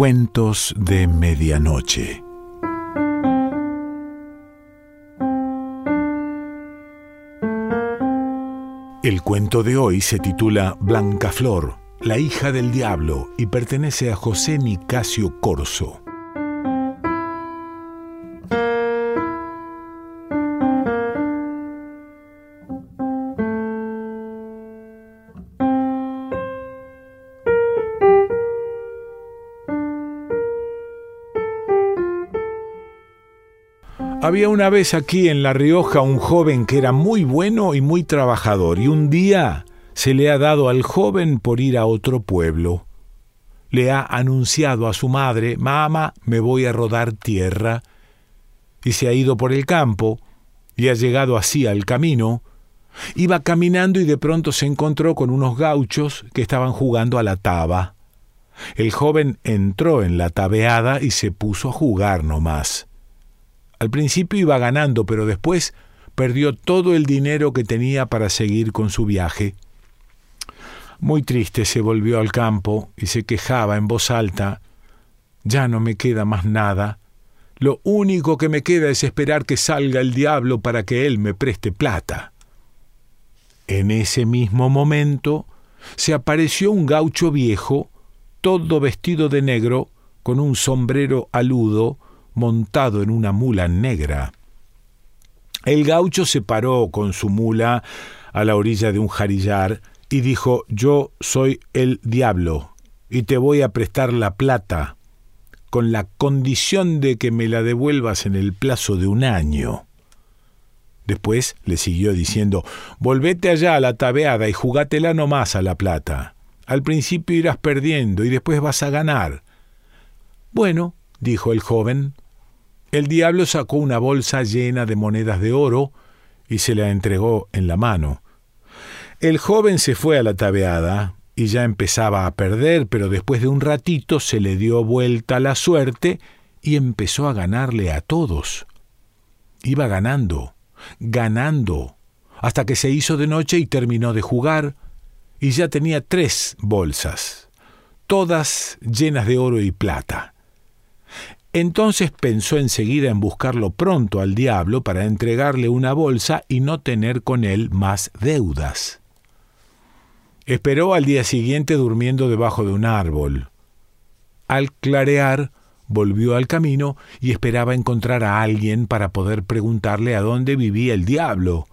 Cuentos de Medianoche. El cuento de hoy se titula Blanca Flor, la hija del diablo, y pertenece a José Nicasio Corso. Había una vez aquí en La Rioja un joven que era muy bueno y muy trabajador, y un día se le ha dado al joven por ir a otro pueblo. Le ha anunciado a su madre, Mamá, me voy a rodar tierra, y se ha ido por el campo, y ha llegado así al camino. Iba caminando y de pronto se encontró con unos gauchos que estaban jugando a la taba. El joven entró en la tabeada y se puso a jugar nomás. Al principio iba ganando, pero después perdió todo el dinero que tenía para seguir con su viaje. Muy triste se volvió al campo y se quejaba en voz alta Ya no me queda más nada. Lo único que me queda es esperar que salga el diablo para que él me preste plata. En ese mismo momento se apareció un gaucho viejo, todo vestido de negro, con un sombrero aludo, montado en una mula negra. El gaucho se paró con su mula a la orilla de un jarillar y dijo Yo soy el diablo y te voy a prestar la plata con la condición de que me la devuelvas en el plazo de un año. Después le siguió diciendo Volvete allá a la tabeada y jugátela nomás a la plata. Al principio irás perdiendo y después vas a ganar. Bueno, dijo el joven, el diablo sacó una bolsa llena de monedas de oro y se la entregó en la mano. El joven se fue a la tabeada y ya empezaba a perder, pero después de un ratito se le dio vuelta la suerte y empezó a ganarle a todos. Iba ganando, ganando, hasta que se hizo de noche y terminó de jugar, y ya tenía tres bolsas, todas llenas de oro y plata. Entonces pensó enseguida en buscarlo pronto al diablo para entregarle una bolsa y no tener con él más deudas. Esperó al día siguiente durmiendo debajo de un árbol. Al clarear, volvió al camino y esperaba encontrar a alguien para poder preguntarle a dónde vivía el diablo.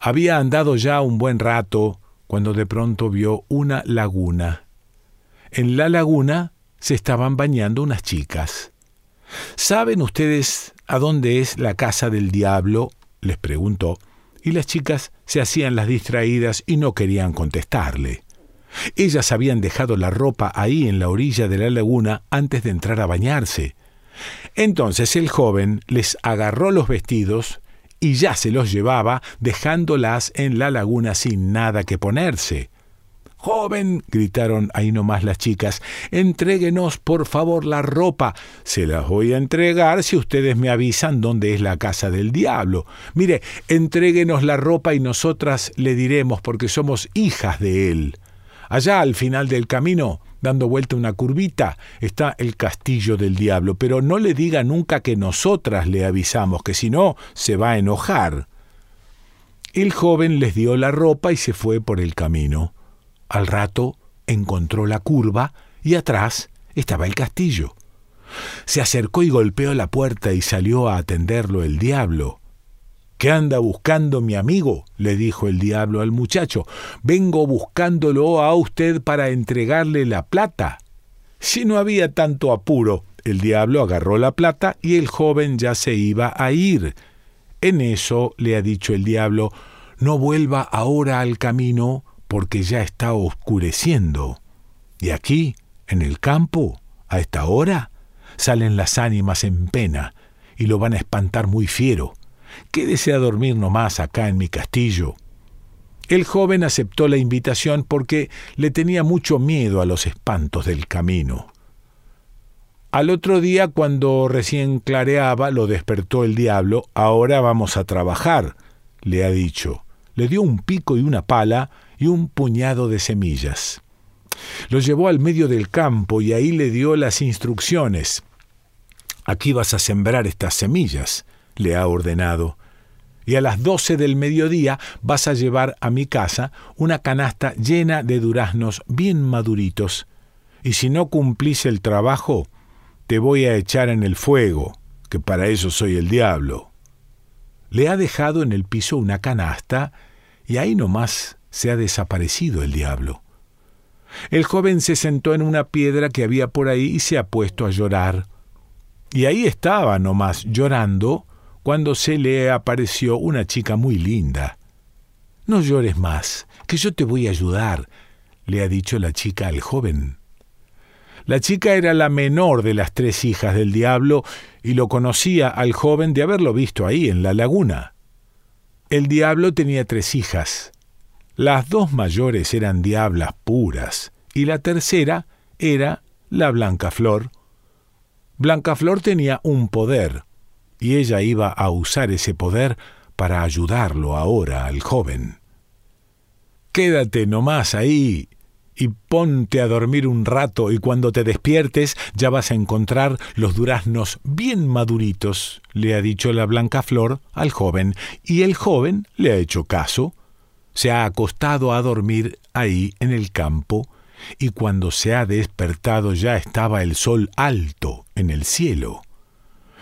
Había andado ya un buen rato cuando de pronto vio una laguna. En la laguna se estaban bañando unas chicas. ¿Saben ustedes a dónde es la casa del diablo? les preguntó, y las chicas se hacían las distraídas y no querían contestarle. Ellas habían dejado la ropa ahí en la orilla de la laguna antes de entrar a bañarse. Entonces el joven les agarró los vestidos y ya se los llevaba, dejándolas en la laguna sin nada que ponerse. Joven, gritaron ahí nomás las chicas, entréguenos por favor la ropa. Se las voy a entregar si ustedes me avisan dónde es la casa del diablo. Mire, entréguenos la ropa y nosotras le diremos porque somos hijas de él. Allá al final del camino, dando vuelta una curvita, está el castillo del diablo, pero no le diga nunca que nosotras le avisamos, que si no, se va a enojar. El joven les dio la ropa y se fue por el camino. Al rato encontró la curva y atrás estaba el castillo. Se acercó y golpeó la puerta y salió a atenderlo el diablo. ¿Qué anda buscando mi amigo? le dijo el diablo al muchacho. Vengo buscándolo a usted para entregarle la plata. Si no había tanto apuro, el diablo agarró la plata y el joven ya se iba a ir. En eso le ha dicho el diablo, no vuelva ahora al camino porque ya está oscureciendo. Y aquí, en el campo, a esta hora, salen las ánimas en pena y lo van a espantar muy fiero. Quédese a dormir nomás acá en mi castillo. El joven aceptó la invitación porque le tenía mucho miedo a los espantos del camino. Al otro día, cuando recién clareaba, lo despertó el diablo. Ahora vamos a trabajar, le ha dicho. Le dio un pico y una pala y un puñado de semillas. Lo llevó al medio del campo y ahí le dio las instrucciones. Aquí vas a sembrar estas semillas, le ha ordenado. Y a las doce del mediodía vas a llevar a mi casa una canasta llena de duraznos bien maduritos. Y si no cumplís el trabajo, te voy a echar en el fuego, que para eso soy el diablo. Le ha dejado en el piso una canasta y ahí nomás se ha desaparecido el diablo. El joven se sentó en una piedra que había por ahí y se ha puesto a llorar. Y ahí estaba nomás llorando cuando se le apareció una chica muy linda. No llores más, que yo te voy a ayudar, le ha dicho la chica al joven. La chica era la menor de las tres hijas del diablo y lo conocía al joven de haberlo visto ahí en la laguna. El diablo tenía tres hijas. Las dos mayores eran diablas puras y la tercera era la Blanca Flor. Blanca Flor tenía un poder y ella iba a usar ese poder para ayudarlo ahora al joven. Quédate nomás ahí y ponte a dormir un rato y cuando te despiertes ya vas a encontrar los duraznos bien maduritos, le ha dicho la blanca flor al joven, y el joven le ha hecho caso. Se ha acostado a dormir ahí en el campo, y cuando se ha despertado ya estaba el sol alto en el cielo.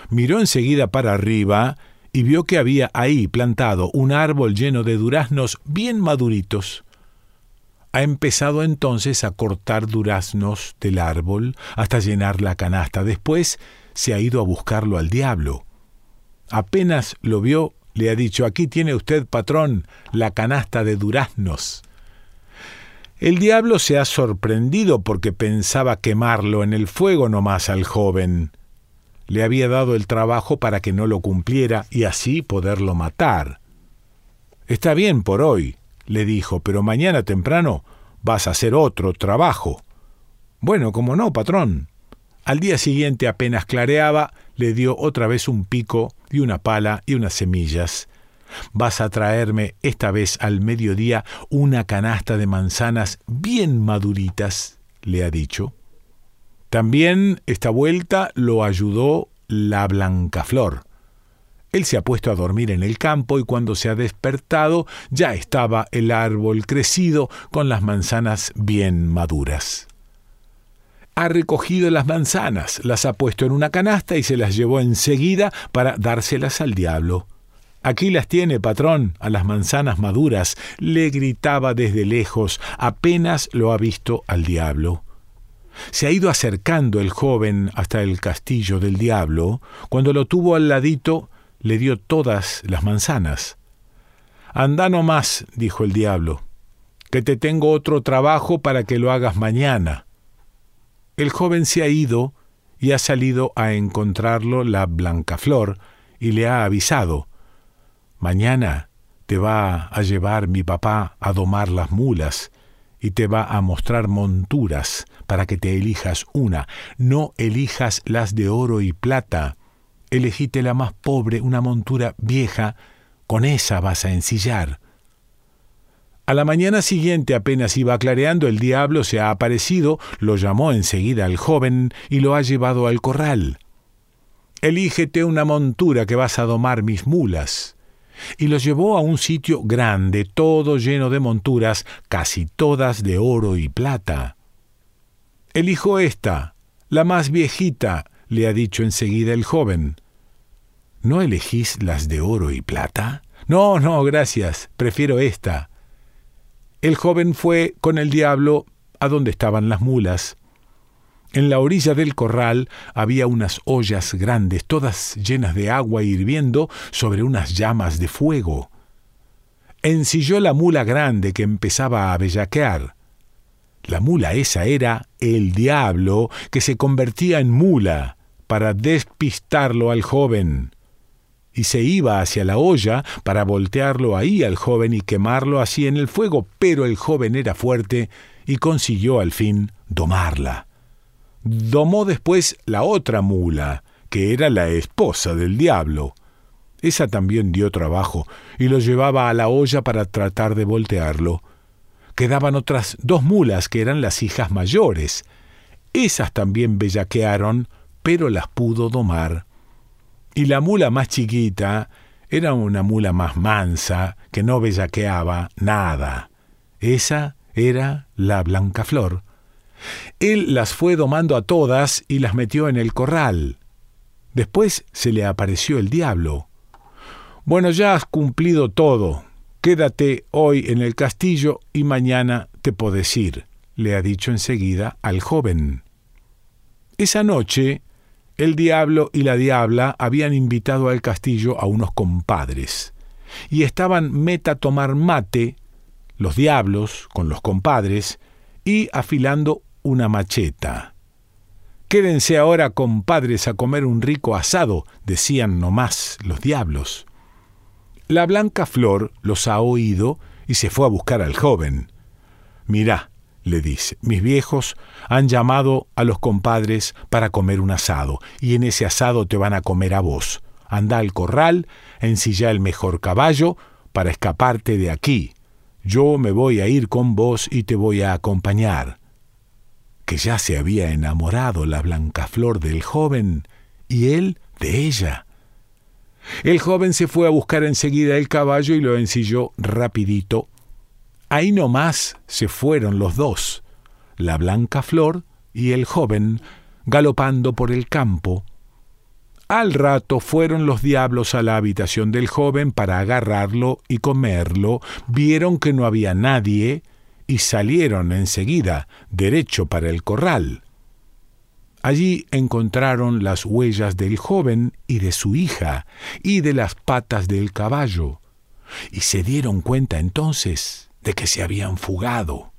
Miró enseguida para arriba y vio que había ahí plantado un árbol lleno de duraznos bien maduritos ha empezado entonces a cortar duraznos del árbol hasta llenar la canasta. Después se ha ido a buscarlo al diablo. Apenas lo vio, le ha dicho, aquí tiene usted, patrón, la canasta de duraznos. El diablo se ha sorprendido porque pensaba quemarlo en el fuego nomás al joven. Le había dado el trabajo para que no lo cumpliera y así poderlo matar. Está bien por hoy, le dijo, pero mañana temprano vas a hacer otro trabajo. Bueno, como no, patrón. Al día siguiente apenas clareaba, le dio otra vez un pico y una pala y unas semillas. Vas a traerme esta vez al mediodía una canasta de manzanas bien maduritas, le ha dicho. También esta vuelta lo ayudó la Blancaflor. Él se ha puesto a dormir en el campo y cuando se ha despertado ya estaba el árbol crecido con las manzanas bien maduras. Ha recogido las manzanas, las ha puesto en una canasta y se las llevó enseguida para dárselas al diablo. Aquí las tiene, patrón, a las manzanas maduras, le gritaba desde lejos, apenas lo ha visto al diablo. Se ha ido acercando el joven hasta el castillo del diablo, cuando lo tuvo al ladito, le dio todas las manzanas. Anda no más, dijo el diablo, que te tengo otro trabajo para que lo hagas mañana. El joven se ha ido y ha salido a encontrarlo la Blancaflor y le ha avisado Mañana te va a llevar mi papá a domar las mulas y te va a mostrar monturas para que te elijas una. No elijas las de oro y plata, elegite la más pobre, una montura vieja, con esa vas a ensillar. A la mañana siguiente, apenas iba clareando, el diablo se ha aparecido, lo llamó enseguida al joven y lo ha llevado al corral. Elígete una montura que vas a domar mis mulas. Y lo llevó a un sitio grande, todo lleno de monturas, casi todas de oro y plata. Elijo esta, la más viejita, le ha dicho enseguida el joven. ¿No elegís las de oro y plata? No, no, gracias, prefiero esta. El joven fue con el diablo a donde estaban las mulas. En la orilla del corral había unas ollas grandes, todas llenas de agua hirviendo sobre unas llamas de fuego. Ensilló la mula grande que empezaba a bellaquear. La mula esa era el diablo que se convertía en mula para despistarlo al joven. Y se iba hacia la olla para voltearlo ahí al joven y quemarlo así en el fuego, pero el joven era fuerte y consiguió al fin domarla. Domó después la otra mula, que era la esposa del diablo. Esa también dio trabajo y lo llevaba a la olla para tratar de voltearlo. quedaban otras dos mulas que eran las hijas mayores. Esas también bellaquearon, pero las pudo domar. Y la mula más chiquita era una mula más mansa, que no bellaqueaba nada. Esa era la Blanca Flor. Él las fue domando a todas y las metió en el corral. Después se le apareció el diablo. Bueno, ya has cumplido todo. Quédate hoy en el castillo y mañana te podés ir, le ha dicho enseguida al joven. Esa noche, el diablo y la diabla habían invitado al castillo a unos compadres, y estaban meta tomar mate, los diablos con los compadres, y afilando una macheta. Quédense ahora, compadres, a comer un rico asado, decían nomás los diablos. La blanca flor los ha oído y se fue a buscar al joven. Mirá, le dice, mis viejos han llamado a los compadres para comer un asado, y en ese asado te van a comer a vos. Anda al corral, ensilla el mejor caballo para escaparte de aquí. Yo me voy a ir con vos y te voy a acompañar que ya se había enamorado la blanca flor del joven y él de ella. El joven se fue a buscar enseguida el caballo y lo ensilló rapidito. Ahí nomás se fueron los dos, la blanca flor y el joven, galopando por el campo. Al rato fueron los diablos a la habitación del joven para agarrarlo y comerlo, vieron que no había nadie, y salieron enseguida derecho para el corral. Allí encontraron las huellas del joven y de su hija, y de las patas del caballo, y se dieron cuenta entonces de que se habían fugado.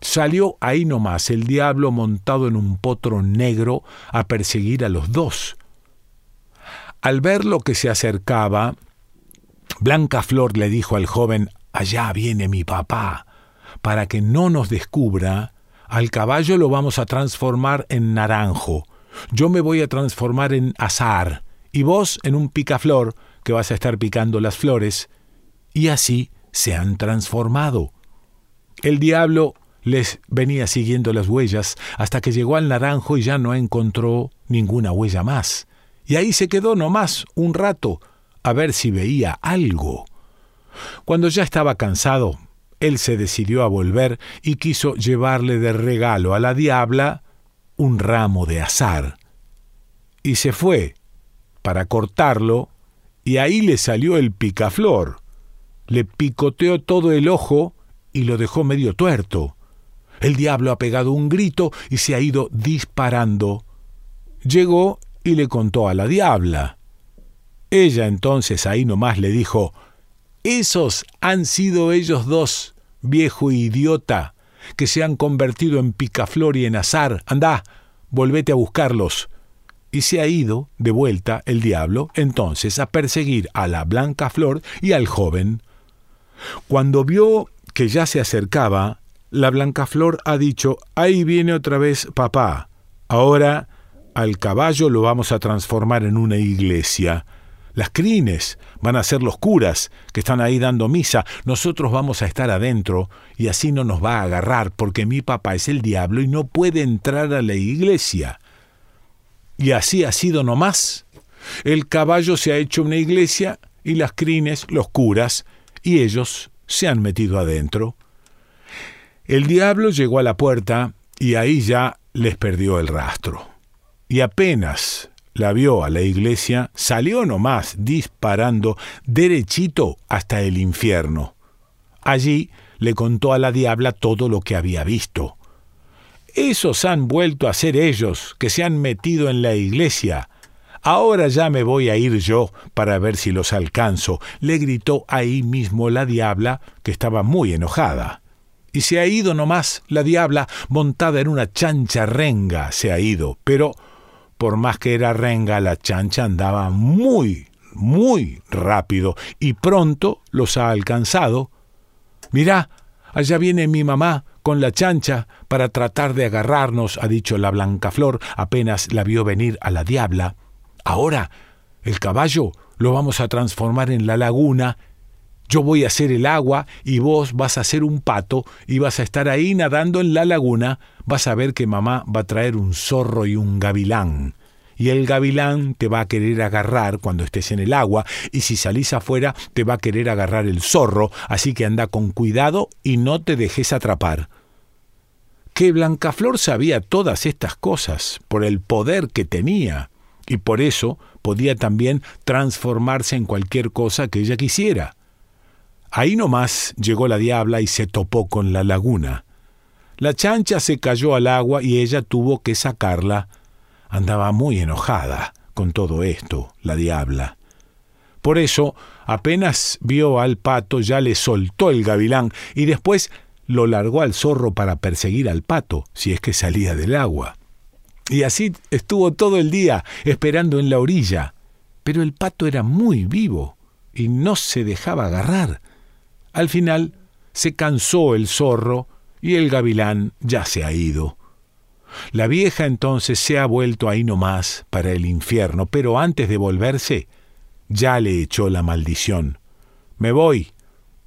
Salió ahí nomás el diablo montado en un potro negro a perseguir a los dos. Al ver lo que se acercaba, Blanca Flor le dijo al joven, Allá viene mi papá para que no nos descubra, al caballo lo vamos a transformar en naranjo. Yo me voy a transformar en azar y vos en un picaflor que vas a estar picando las flores. Y así se han transformado. El diablo les venía siguiendo las huellas hasta que llegó al naranjo y ya no encontró ninguna huella más. Y ahí se quedó nomás un rato a ver si veía algo. Cuando ya estaba cansado, él se decidió a volver y quiso llevarle de regalo a la diabla un ramo de azar. Y se fue para cortarlo, y ahí le salió el picaflor. Le picoteó todo el ojo y lo dejó medio tuerto. El diablo ha pegado un grito y se ha ido disparando. Llegó y le contó a la diabla. Ella entonces ahí nomás le dijo, esos han sido ellos dos, viejo idiota, que se han convertido en picaflor y en azar. Andá, volvete a buscarlos. Y se ha ido de vuelta el diablo entonces a perseguir a la blanca flor y al joven. Cuando vio que ya se acercaba, la blanca flor ha dicho, ahí viene otra vez papá. Ahora al caballo lo vamos a transformar en una iglesia las crines van a ser los curas que están ahí dando misa. Nosotros vamos a estar adentro y así no nos va a agarrar porque mi papá es el diablo y no puede entrar a la iglesia. Y así ha sido nomás. El caballo se ha hecho una iglesia y las crines los curas y ellos se han metido adentro. El diablo llegó a la puerta y ahí ya les perdió el rastro. Y apenas la vio a la iglesia, salió nomás disparando derechito hasta el infierno. Allí le contó a la diabla todo lo que había visto. Esos han vuelto a ser ellos, que se han metido en la iglesia. Ahora ya me voy a ir yo para ver si los alcanzo, le gritó ahí mismo la diabla, que estaba muy enojada. Y se ha ido nomás la diabla, montada en una chancha renga, se ha ido, pero por más que era renga, la chancha andaba muy, muy rápido y pronto los ha alcanzado. Mirá, allá viene mi mamá con la chancha para tratar de agarrarnos, ha dicho la blanca flor apenas la vio venir a la diabla. Ahora, el caballo lo vamos a transformar en la laguna Yo voy a hacer el agua y vos vas a hacer un pato y vas a estar ahí nadando en la laguna. Vas a ver que mamá va a traer un zorro y un gavilán. Y el gavilán te va a querer agarrar cuando estés en el agua y si salís afuera te va a querer agarrar el zorro, así que anda con cuidado y no te dejes atrapar. Que Blancaflor sabía todas estas cosas por el poder que tenía y por eso podía también transformarse en cualquier cosa que ella quisiera. Ahí nomás llegó la diabla y se topó con la laguna. La chancha se cayó al agua y ella tuvo que sacarla. Andaba muy enojada con todo esto, la diabla. Por eso, apenas vio al pato, ya le soltó el gavilán y después lo largó al zorro para perseguir al pato, si es que salía del agua. Y así estuvo todo el día esperando en la orilla. Pero el pato era muy vivo y no se dejaba agarrar. Al final se cansó el zorro y el gavilán ya se ha ido. La vieja entonces se ha vuelto ahí nomás para el infierno, pero antes de volverse ya le echó la maldición. Me voy,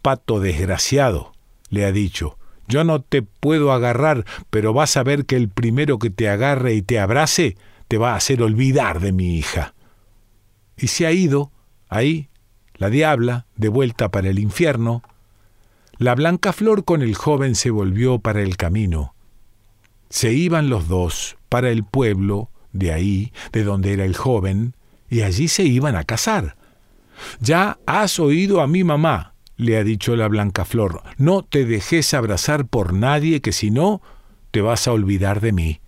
pato desgraciado, le ha dicho. Yo no te puedo agarrar, pero vas a ver que el primero que te agarre y te abrace te va a hacer olvidar de mi hija. Y se ha ido, ahí, la diabla, de vuelta para el infierno, la blanca flor con el joven se volvió para el camino. Se iban los dos para el pueblo, de ahí, de donde era el joven, y allí se iban a casar. Ya has oído a mi mamá, le ha dicho la blanca flor, no te dejes abrazar por nadie que si no, te vas a olvidar de mí.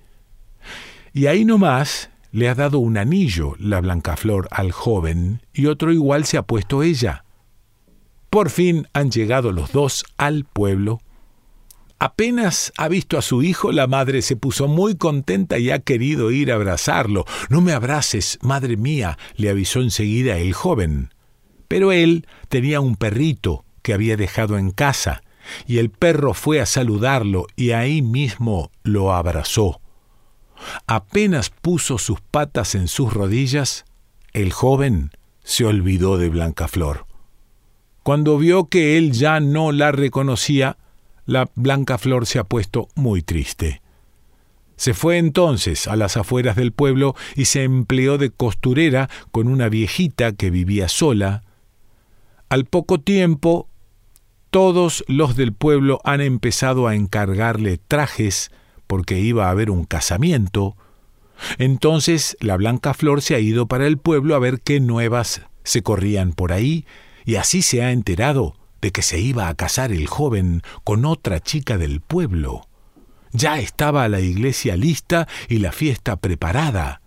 Y ahí nomás le ha dado un anillo la blanca flor al joven y otro igual se ha puesto ella. Por fin han llegado los dos al pueblo. Apenas ha visto a su hijo, la madre se puso muy contenta y ha querido ir a abrazarlo. No me abraces, madre mía, le avisó enseguida el joven. Pero él tenía un perrito que había dejado en casa, y el perro fue a saludarlo y ahí mismo lo abrazó. Apenas puso sus patas en sus rodillas, el joven se olvidó de Blancaflor. Cuando vio que él ya no la reconocía, la blanca flor se ha puesto muy triste. Se fue entonces a las afueras del pueblo y se empleó de costurera con una viejita que vivía sola. Al poco tiempo, todos los del pueblo han empezado a encargarle trajes porque iba a haber un casamiento. Entonces la blanca flor se ha ido para el pueblo a ver qué nuevas se corrían por ahí y así se ha enterado de que se iba a casar el joven con otra chica del pueblo. Ya estaba la iglesia lista y la fiesta preparada.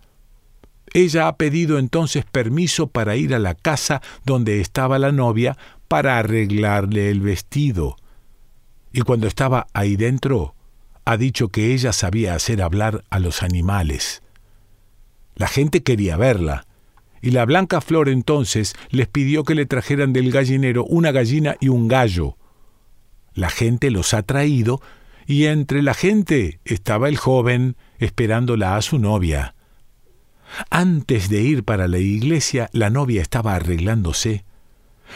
Ella ha pedido entonces permiso para ir a la casa donde estaba la novia para arreglarle el vestido. Y cuando estaba ahí dentro, ha dicho que ella sabía hacer hablar a los animales. La gente quería verla, y la blanca flor entonces les pidió que le trajeran del gallinero una gallina y un gallo. La gente los ha traído, y entre la gente estaba el joven esperándola a su novia. Antes de ir para la iglesia, la novia estaba arreglándose.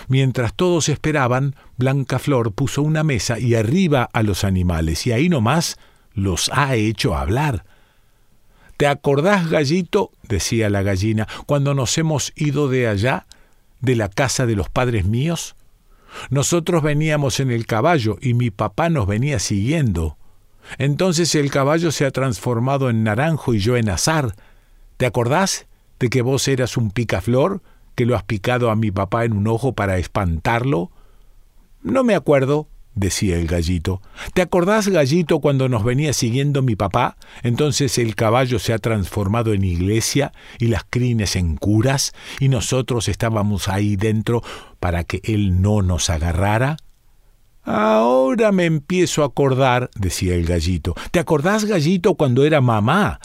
Mientras todos esperaban, Blanca Flor puso una mesa y arriba a los animales, y ahí nomás los ha hecho hablar. ¿Te acordás, gallito? decía la gallina, cuando nos hemos ido de allá, de la casa de los padres míos? Nosotros veníamos en el caballo y mi papá nos venía siguiendo. Entonces el caballo se ha transformado en naranjo y yo en azar. ¿Te acordás de que vos eras un picaflor, que lo has picado a mi papá en un ojo para espantarlo? No me acuerdo, decía el gallito. ¿Te acordás, gallito, cuando nos venía siguiendo mi papá? Entonces el caballo se ha transformado en iglesia y las crines en curas, y nosotros estábamos ahí dentro para que él no nos agarrara. Ahora me empiezo a acordar, decía el gallito. ¿Te acordás, gallito, cuando era mamá?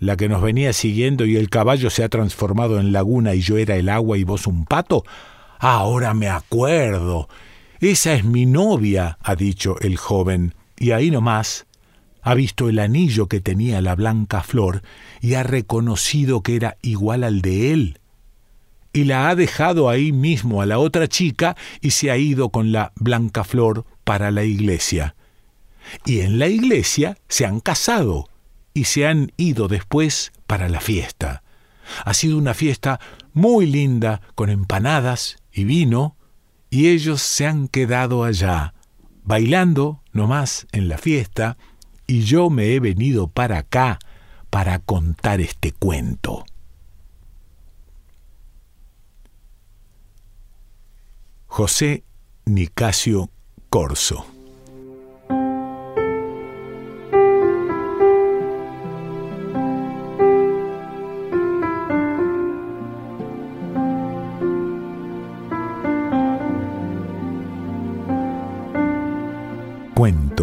La que nos venía siguiendo y el caballo se ha transformado en laguna y yo era el agua y vos un pato? Ahora me acuerdo. Esa es mi novia, ha dicho el joven, y ahí nomás ha visto el anillo que tenía la blanca flor y ha reconocido que era igual al de él. y la ha dejado ahí mismo a la otra chica y se ha ido con la blanca flor para la iglesia. Y en la iglesia se han casado y se han ido después para la fiesta. Ha sido una fiesta muy linda, con empanadas y vino, y ellos se han quedado allá, bailando nomás en la fiesta, y yo me he venido para acá para contar este cuento. José Nicasio Corso